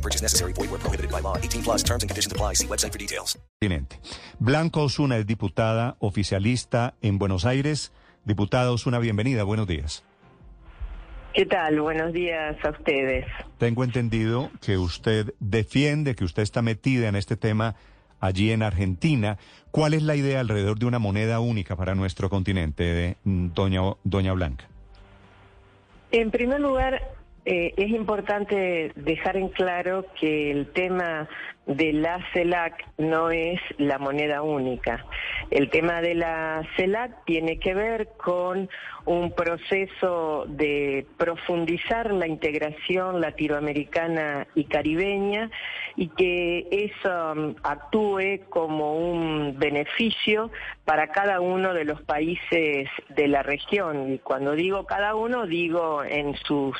No purchase necessary. Void where prohibited by law. 18 plus terms and conditions apply. See website for details. Blanca Osuna es diputada oficialista en Buenos Aires. Diputada Osuna, bienvenida. Buenos días. ¿Qué tal? Buenos días a ustedes. Tengo entendido que usted defiende, que usted está metida en este tema allí en Argentina. ¿Cuál es la idea alrededor de una moneda única para nuestro continente, de, doña, doña Blanca? En primer lugar, eh, es importante dejar en claro que el tema de la CELAC no es la moneda única. El tema de la CELAC tiene que ver con un proceso de profundizar la integración latinoamericana y caribeña y que eso um, actúe como un beneficio para cada uno de los países de la región. Y cuando digo cada uno, digo en sus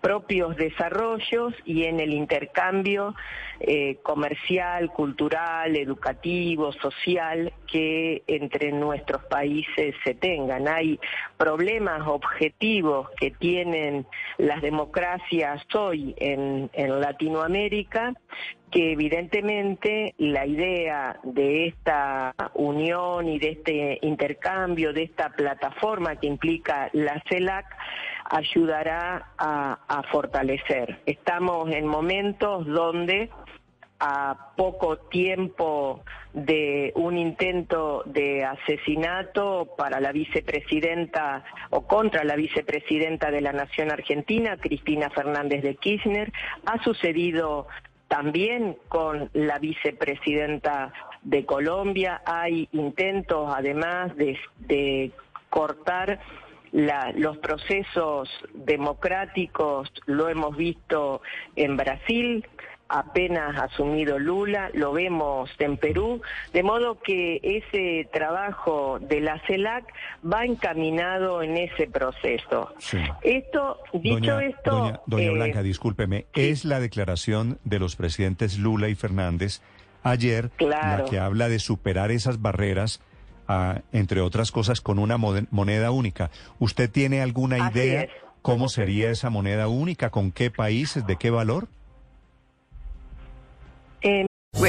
propios desarrollos y en el intercambio eh, comercial, cultural, educativo, social que entre nuestros países se tengan. Hay problemas objetivos que tienen las democracias hoy en, Latinoamérica que evidentemente la idea de esta unión y de este intercambio, de esta plataforma que implica la CELAC, ayudará a fortalecer. Estamos en momentos donde a poco tiempo de un intento de asesinato para la vicepresidenta o contra la vicepresidenta de la Nación Argentina, Cristina Fernández de Kirchner, ha sucedido también con la vicepresidenta de Colombia. Hay intentos, además, de, cortar los procesos democráticos, lo hemos visto en Brasil, apenas asumido Lula, lo vemos en Perú, de modo que ese trabajo de la CELAC va encaminado en ese proceso. Esto, dicho esto... Doña, eh, Blanca, discúlpeme, es la declaración de los presidentes Lula y Fernández ayer la que habla de superar esas barreras ah, entre otras cosas, con una moneda única. ¿Usted tiene alguna idea cómo sería esa moneda única? ¿Con qué países? ¿De qué valor?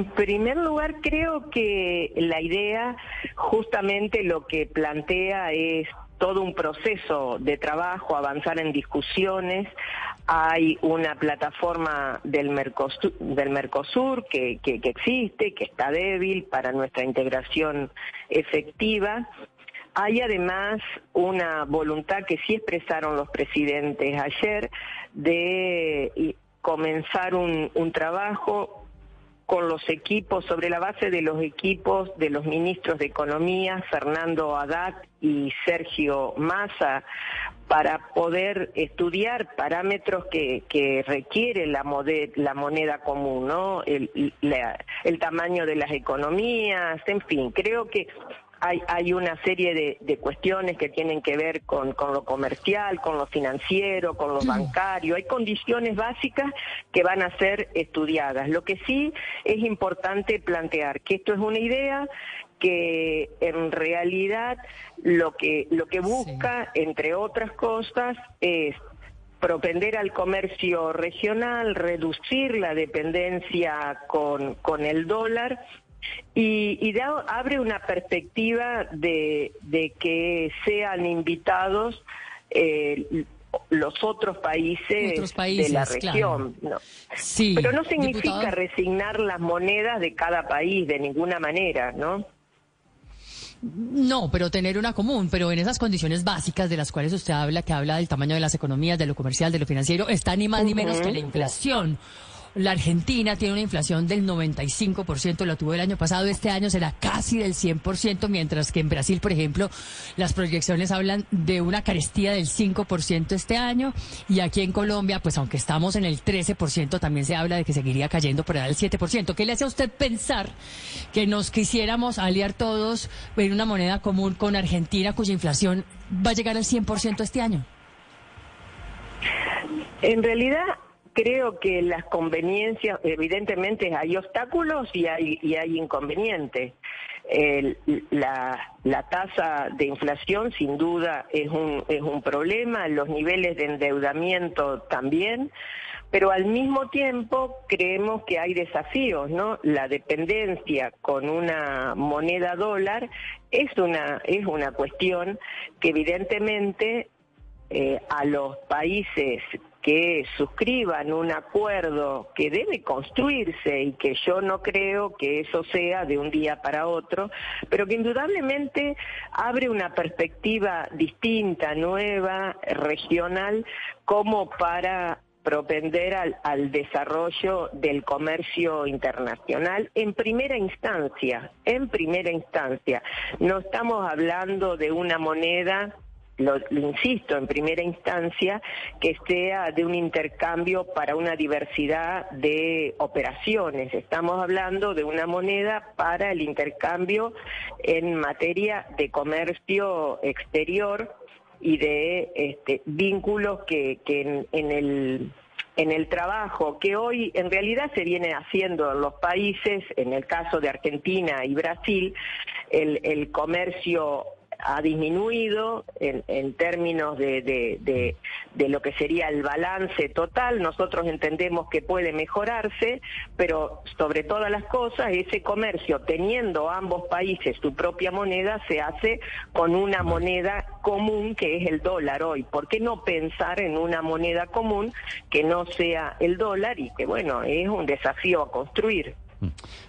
En primer lugar, creo que la idea justamente lo que plantea es todo un proceso de trabajo, avanzar en discusiones. Hay una plataforma del Mercosur, que, existe, que está débil para nuestra integración efectiva hay además una voluntad que sí expresaron los presidentes ayer de comenzar un, trabajo con los equipos, sobre la base de los equipos de los ministros de Economía, Fernando Haddad y Sergio Massa, para poder estudiar parámetros que, que requiere la, la moneda común, ¿no? El tamaño de las economías, en fin, creo que hay, hay una serie de, cuestiones que tienen que ver con, con, lo comercial, con lo financiero, con lo bancario. Hay condiciones básicas que van a ser estudiadas. Lo que sí es importante plantear que esto es una idea que en realidad lo que, lo que busca, entre otras cosas, es propender al comercio regional, reducir la dependencia con, con el dólar y, abre una perspectiva de, que sean invitados eh, los otros países, de la región. Sí, Pero no significa resignar las monedas de cada país de ninguna manera, ¿no? No, pero tener una común, pero en esas condiciones básicas de las cuales usted habla, que habla del tamaño de las economías, de lo comercial, de lo financiero, está ni más ni menos que la inflación. La Argentina tiene una inflación del 95%, la tuvo el año pasado, este año será casi del 100%, mientras que en Brasil, por ejemplo, las proyecciones hablan de una carestía del 5% este año, y aquí en Colombia, pues aunque estamos en el 13%, también se habla de que seguiría cayendo por el 7%. ¿Qué le hace a usted pensar que nos quisiéramos aliar todos en una moneda común con Argentina, cuya inflación va a llegar al 100% este año? En realidad, creo que las conveniencias, evidentemente hay obstáculos y hay, y hay inconvenientes. la, la, tasa de inflación sin duda es un, es un problema, los niveles de endeudamiento también, pero al mismo tiempo creemos que hay desafíos, ¿no? La dependencia con una moneda dólar es una, es una cuestión que evidentemente eh, a los países que suscriban un acuerdo que debe construirse y que yo no creo que eso sea de un día para otro, pero que indudablemente abre una perspectiva distinta, nueva, regional, como para propender al, desarrollo del comercio internacional en primera instancia, en primera instancia. No estamos hablando de una moneda lo, insisto, en primera instancia, que sea de un intercambio para una diversidad de operaciones. Estamos hablando de una moneda para el intercambio en materia de comercio exterior y de este, vínculos que, en, el en el trabajo que hoy en realidad se viene haciendo en los países, en el caso de Argentina y Brasil, el, el comercio ha disminuido en, términos de, de, lo que sería el balance total. Nosotros entendemos que puede mejorarse, pero sobre todas las cosas, ese comercio, teniendo ambos países su propia moneda, se hace con una moneda común que es el dólar hoy. ¿Por qué no pensar en una moneda común que no sea el dólar y que, bueno, es un desafío a construir?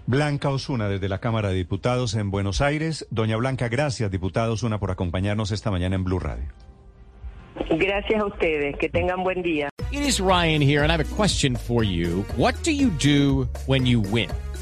Blanca Osuna, desde la Cámara de Diputados en Buenos Aires. Doña Blanca, gracias, diputado Osuna, por acompañarnos esta mañana en Blue Radio. Gracias a ustedes. Que tengan buen día. It is Ryan here, and I have a question for you. What do you do when you win?